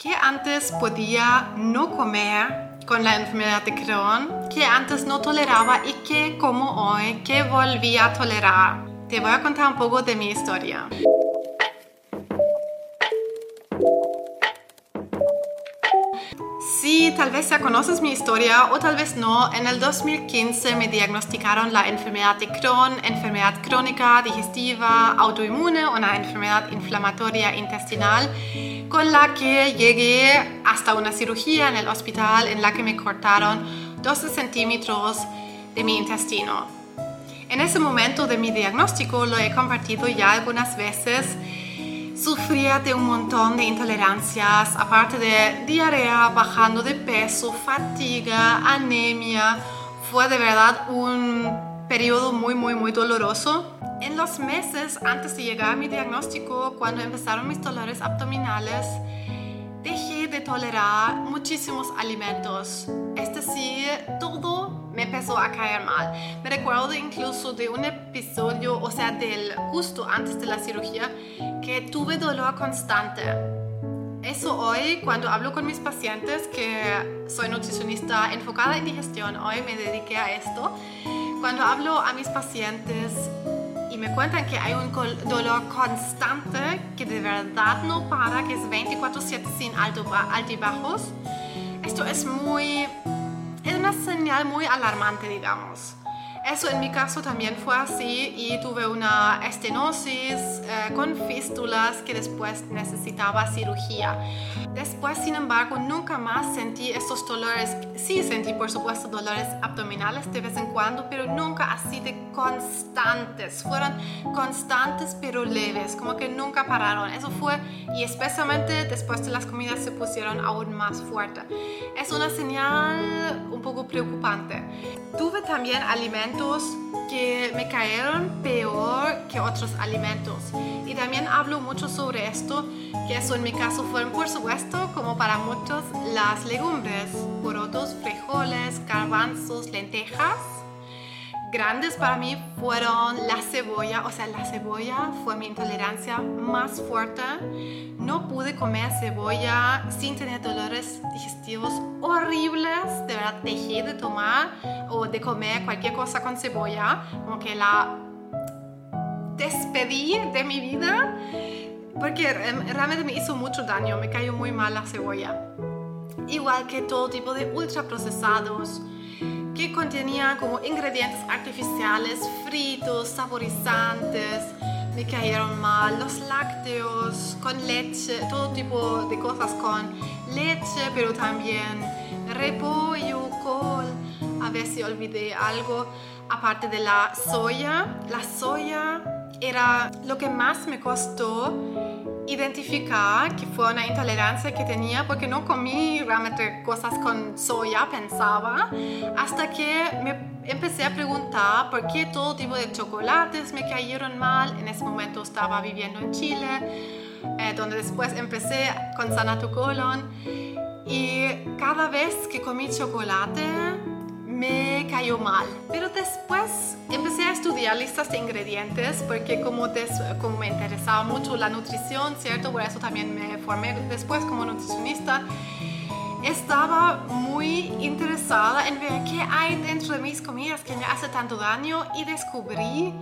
¿Qué antes podía no comer con la enfermedad de Crohn? ¿Qué antes no toleraba y que como hoy, que volví a tolerar? Te voy a contar un poco de mi historia. Tal vez ya conoces mi historia o tal vez no. En el 2015 me diagnosticaron la enfermedad de Crohn, enfermedad crónica, digestiva, autoinmune, una enfermedad inflamatoria intestinal con la que llegué hasta una cirugía en el hospital en la que me cortaron 12 centímetros de mi intestino. En ese momento de mi diagnóstico lo he compartido ya algunas veces Sufría de un montón de intolerancias, aparte de diarrea, bajando de peso, fatiga, anemia. Fue de verdad un periodo muy, muy, muy doloroso. En los meses antes de llegar a mi diagnóstico, cuando empezaron mis dolores abdominales, dejé de tolerar muchísimos alimentos. Es decir, todo me empezó a caer mal. Me recuerdo incluso de un episodio, o sea, del justo antes de la cirugía, que tuve dolor constante. Eso hoy, cuando hablo con mis pacientes, que soy nutricionista enfocada en digestión, hoy me dediqué a esto, cuando hablo a mis pacientes y me cuentan que hay un dolor constante, que de verdad no para, que es 24/7 sin altibajos, esto es muy una señal muy alarmante, digamos. Eso en mi caso también fue así y tuve una estenosis eh, con fístulas que después necesitaba cirugía. Después, sin embargo, nunca más sentí estos dolores. Sí sentí, por supuesto, dolores abdominales de vez en cuando, pero nunca así de constantes. Fueron constantes pero leves, como que nunca pararon. Eso fue, y especialmente después de las comidas se pusieron aún más fuertes. Es una señal un poco preocupante. Tuve también alimentos que me cayeron peor que otros alimentos. Y también hablo mucho sobre esto, que eso en mi caso fueron por supuesto, como para muchos, las legumbres, porotos, frijoles, garbanzos, lentejas grandes para mí fueron la cebolla, o sea, la cebolla fue mi intolerancia más fuerte. No pude comer cebolla sin tener dolores digestivos horribles, de verdad dejé de tomar o de comer cualquier cosa con cebolla, como que la despedí de mi vida porque realmente me hizo mucho daño, me cayó muy mal la cebolla. Igual que todo tipo de ultraprocesados que contenía como ingredientes artificiales, fritos, saborizantes, me cayeron mal, los lácteos con leche, todo tipo de cosas con leche, pero también repollo, col, a ver si olvidé algo, aparte de la soya. La soya era lo que más me costó identificar que fue una intolerancia que tenía porque no comí realmente cosas con soya, pensaba, hasta que me empecé a preguntar por qué todo tipo de chocolates me cayeron mal. En ese momento estaba viviendo en Chile, eh, donde después empecé con Sana tu colon y cada vez que comí chocolate me cayó mal. Pero después empecé a estudiar listas de ingredientes porque como, me interesaba mucho la nutrición, ¿cierto? Por eso también me formé después como nutricionista. Estaba muy interesada en ver qué hay dentro de mis comidas que me hace tanto daño y descubrí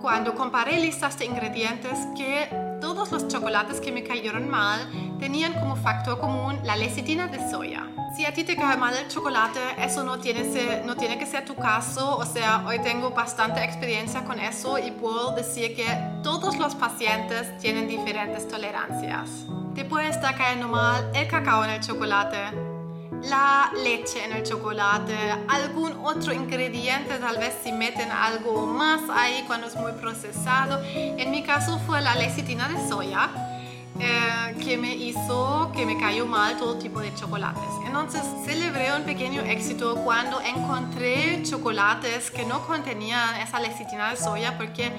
cuando comparé listas de ingredientes que todos los chocolates que me cayeron mal tenían como factor común la lecitina de soya. Si a ti te cae mal el chocolate, eso no tiene, no tiene que ser tu caso. O sea, hoy tengo bastante experiencia con eso y puedo decir que todos los pacientes tienen diferentes tolerancias. Te puede estar cayendo mal el cacao en el chocolate, la leche en el chocolate, algún otro ingrediente, tal vez si meten algo más ahí cuando es muy procesado. En mi caso fue la lecitina de soya eh, que me hizo que me cayó mal todo tipo de chocolates. Entonces celebré un pequeño éxito cuando encontré chocolates que no contenían esa lecitina de soya porque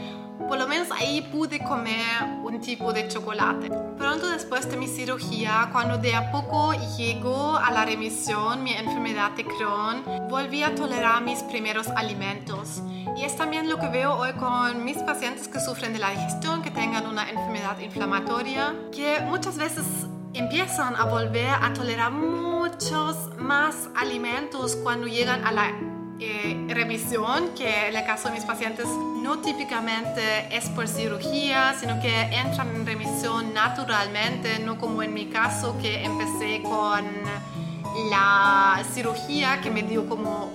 por lo menos ahí pude comer un tipo de chocolate. Pronto después de mi cirugía, cuando de a poco llegó a la remisión mi enfermedad de Crohn, volví a tolerar mis primeros alimentos. Y es también lo que veo hoy con mis pacientes que sufren de la digestión, que tengan una enfermedad inflamatoria, que muchas veces empiezan a volver a tolerar muchos más alimentos cuando llegan a la eh, remisión, que en el caso de mis pacientes no típicamente es por cirugía, sino que entran en remisión naturalmente, no como en mi caso que empecé con la cirugía que me dio como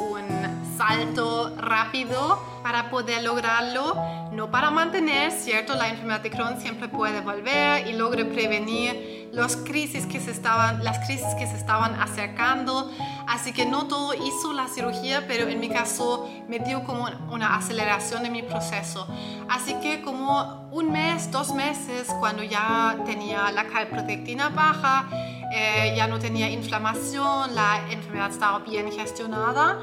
salto rápido para poder lograrlo, no para mantener, cierto, la enfermedad de Crohn siempre puede volver y logre prevenir los crisis que se estaban, las crisis que se estaban acercando. Así que no todo hizo la cirugía, pero en mi caso me dio como una aceleración de mi proceso. Así que como un mes, dos meses, cuando ya tenía la calprotectina baja, eh, ya no tenía inflamación, la enfermedad estaba bien gestionada,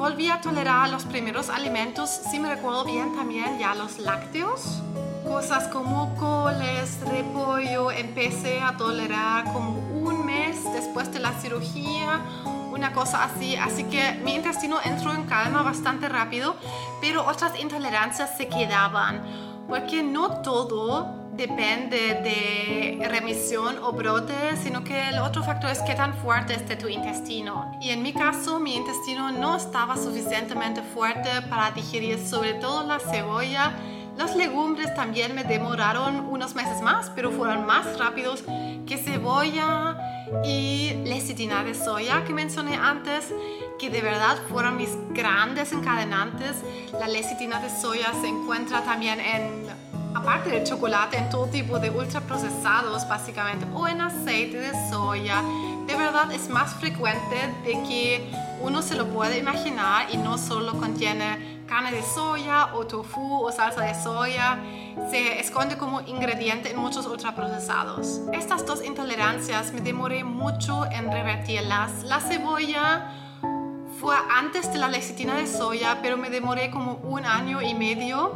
volví a tolerar los primeros alimentos, si me recuerdo bien también ya los lácteos, cosas como coles, repollo, empecé a tolerar como un mes después de la cirugía, una cosa así, así que mi intestino entró en calma bastante rápido, pero otras intolerancias se quedaban, porque no todo depende de remisión o brote, sino que el otro factor es qué tan fuerte esté tu intestino. Y en mi caso, mi intestino no estaba suficientemente fuerte para digerir sobre todo la cebolla. Las legumbres también me demoraron unos meses más, pero fueron más rápidos que cebolla y lecitina de soya que mencioné antes, que de verdad fueron mis grandes encadenantes. La lecitina de soya se encuentra también en aparte del chocolate, en todo tipo de ultraprocesados básicamente, o en aceite de soya, de verdad es más frecuente de que uno se lo puede imaginar y no solo contiene carne de soya o tofu o salsa de soya, se esconde como ingrediente en muchos ultraprocesados. Estas dos intolerancias me demoré mucho en revertirlas. La cebolla fue antes de la lecitina de soya, pero me demoré como un año y medio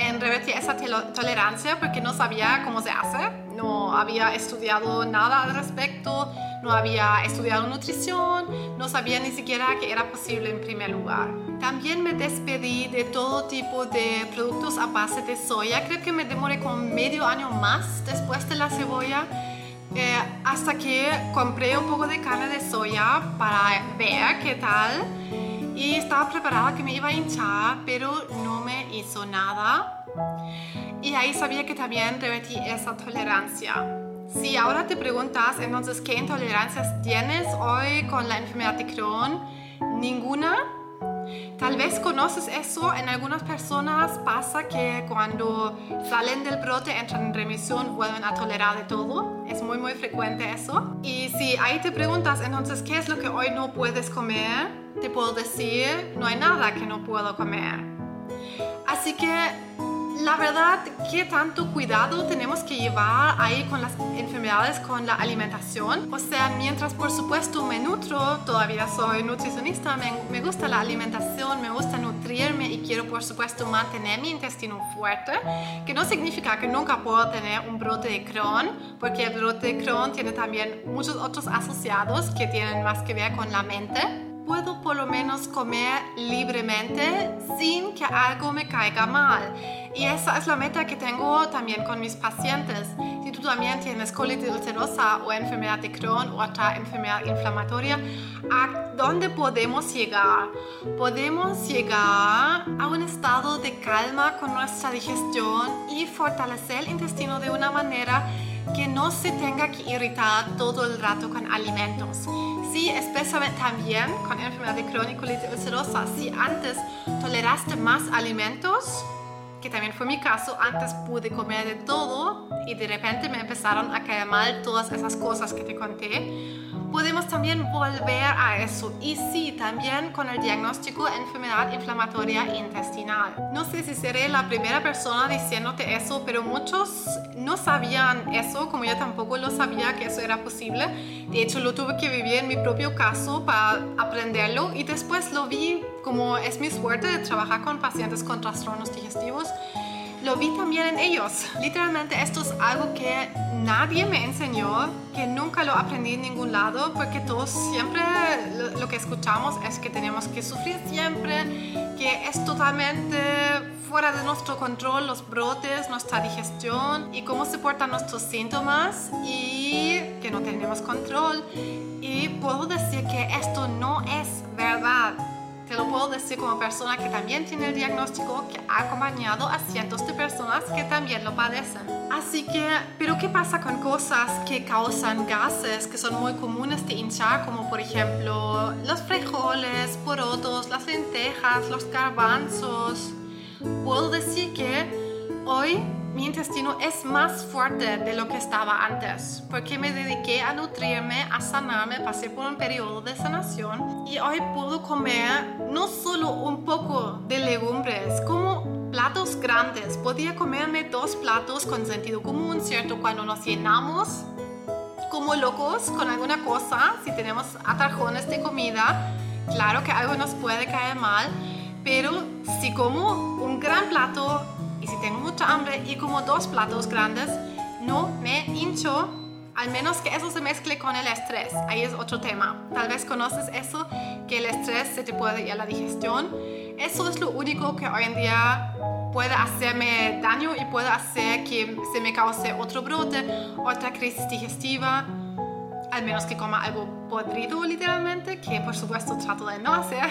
en revertir esa tolerancia porque no sabía cómo se hace, no había estudiado nada al respecto, no había estudiado nutrición, no sabía ni siquiera que era posible en primer lugar. También me despedí de todo tipo de productos a base de soya, creo que me demoré como medio año más después de la cebolla. Eh, hasta que compré un poco de carne de soya para ver qué tal y estaba preparada que me iba a hinchar, pero no me hizo nada. Y ahí sabía que también revertí esa tolerancia. Si ahora te preguntas, entonces, ¿qué intolerancias tienes hoy con la enfermedad de Crohn? Ninguna. Tal vez conoces eso, en algunas personas pasa que cuando salen del brote, entran en remisión, vuelven a tolerar de todo. Es muy muy frecuente eso. Y si ahí te preguntas, entonces, ¿qué es lo que hoy no puedes comer? Te puedo decir, no hay nada que no puedo comer. Así que la verdad, ¿qué tanto cuidado tenemos que llevar ahí con las enfermedades, con la alimentación? O sea, mientras por supuesto me nutro, todavía soy nutricionista, me, me, gusta la alimentación, me gusta nutrirme y quiero por supuesto mantener mi intestino fuerte, que no significa que nunca puedo tener un brote de Crohn, porque el brote de Crohn tiene también muchos otros asociados que tienen más que ver con la mente puedo por lo menos comer libremente sin que algo me caiga mal. Y esa es la meta que tengo también con mis pacientes. Si tú también tienes colitis ulcerosa o enfermedad de Crohn o otra enfermedad inflamatoria, ¿a dónde podemos llegar? Podemos llegar a un estado de calma con nuestra digestión y fortalecer el intestino de una manera que no se tenga que irritar todo el rato con alimentos. Sí, especialmente también con enfermedad de crónico ulcerosa, si antes toleraste más alimentos, que también fue mi caso, antes pude comer de todo y de repente me empezaron a caer mal todas esas cosas que te conté, podemos también volver a eso. Y sí, también con el diagnóstico de enfermedad inflamatoria intestinal. No sé si seré la primera persona diciéndote eso, pero muchos no sabían eso, como yo tampoco lo sabía que eso era posible. De hecho, lo tuve que vivir en mi propio caso para aprenderlo y después lo vi como es mi suerte de trabajar con pacientes con trastornos digestivos lo vi también en ellos. Literalmente esto es algo que nadie me enseñó, que nunca lo aprendí en ningún lado, porque todos siempre lo, que escuchamos es que tenemos que sufrir siempre, que es totalmente fuera de nuestro control los brotes, nuestra digestión y cómo se portan nuestros síntomas y que no tenemos control. Y puedo decir que esto no es verdad te lo puedo decir como persona que también tiene el diagnóstico, que ha acompañado a cientos de personas que también lo padecen. Así que, pero ¿qué pasa con cosas que causan gases que son muy comunes de hinchar, como por ejemplo los frijoles, porotos, las lentejas, los garbanzos? Puedo decir que hoy mi intestino es más fuerte de lo que estaba antes, porque me dediqué a nutrirme, a sanarme, pasé por un periodo de sanación y hoy puedo comer no solo un poco de legumbres, como platos grandes. Podía comerme dos platos con sentido común, ¿cierto? Cuando nos llenamos como locos con alguna cosa, si tenemos atarjones de comida, claro que algo nos puede caer mal, pero si como un gran plato y si tengo mucha hambre y como dos platos grandes, no me hincho. Al menos que eso se mezcle con el estrés. Ahí es otro tema. Tal vez conoces eso, que el estrés se te puede ir a la digestión. Eso es lo único que hoy en día puede hacerme daño y puede hacer que se me cause otro brote, otra crisis digestiva al menos que coma algo podrido literalmente, que por supuesto trato de no hacer.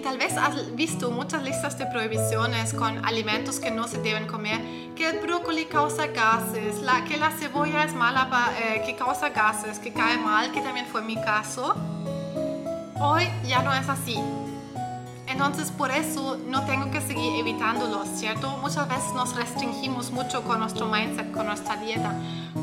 Si tal vez has visto muchas listas de prohibiciones con alimentos que no se deben comer, que el brócoli causa gases, la, que la cebolla es mala, eh, que causa gases, que cae mal, que también fue mi caso, hoy ya no es así. Entonces por eso no tengo que seguir evitándolos, ¿cierto? Muchas veces nos restringimos mucho con nuestro mindset, con nuestra dieta,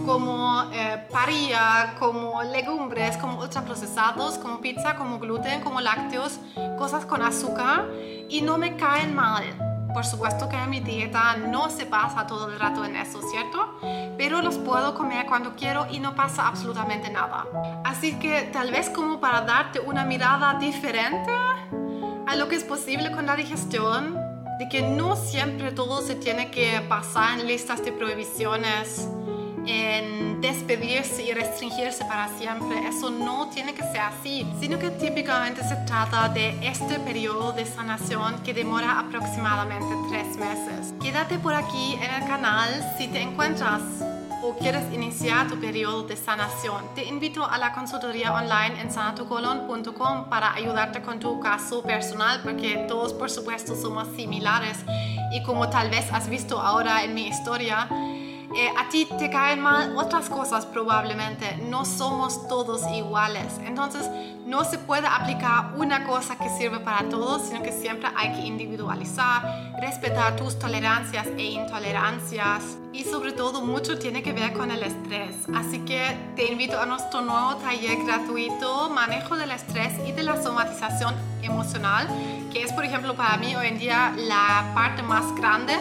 como eh, parilla, como legumbres, como ultraprocesados, como pizza, como gluten, como lácteos, cosas con azúcar y no me caen mal. Por supuesto que mi dieta no se pasa todo el rato en eso, ¿cierto? Pero los puedo comer cuando quiero y no pasa absolutamente nada. Así que tal vez como para darte una mirada diferente, a lo que es posible con la digestión, de que no siempre todo se tiene que pasar en listas de prohibiciones, en despedirse y restringirse para siempre. Eso no tiene que ser así, sino que típicamente se trata de este periodo de sanación que demora aproximadamente tres meses. Quédate por aquí en el canal si te encuentras o quieres iniciar tu periodo de sanación, te invito a la consultoría online en sanatucolon.com para ayudarte con tu caso personal, porque todos por supuesto somos similares. Y como tal vez has visto ahora en mi historia, eh, a ti te caen mal otras cosas probablemente. No somos todos iguales. Entonces no se puede aplicar una cosa que sirve para todos, sino que siempre hay que individualizar, respetar tus tolerancias e intolerancias. Y sobre todo mucho tiene que ver con el estrés. Así que te invito a nuestro nuevo taller gratuito, manejo del estrés y de la somatización emocional, que es por ejemplo para mí hoy en día la parte más grande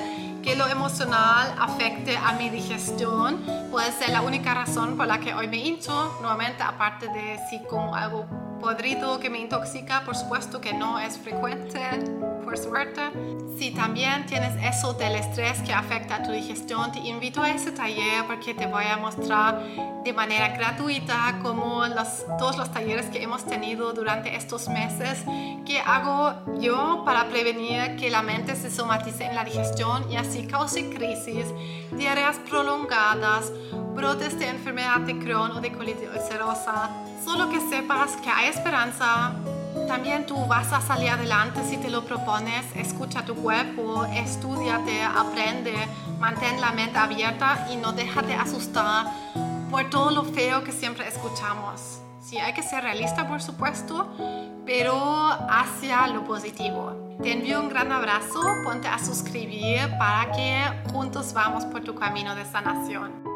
que lo emocional afecte a mi digestión. Puede ser la única razón por la que hoy me hincho, nuevamente aparte de si como algo podrido que me intoxica, por supuesto que no es frecuente, por suerte. Si también tienes eso del estrés que afecta a tu digestión, te invito a ese taller porque te voy a mostrar de manera gratuita como los, todos los talleres que hemos tenido durante estos meses que hago yo para prevenir que la mente se somatice en la digestión y así cause crisis, diarreas prolongadas, brotes de enfermedad de Crohn o de colitis ulcerosa. Solo que sepas que hay esperanza. También tú vas a salir adelante si te lo propones. Escucha tu cuerpo, estudiate, aprende, mantén la mente abierta y no déjate asustar por todo lo feo que siempre escuchamos. Sí, hay que ser realista, por supuesto, pero hacia lo positivo. Te envío un gran abrazo, ponte a suscribir para que juntos vamos por tu camino de sanación.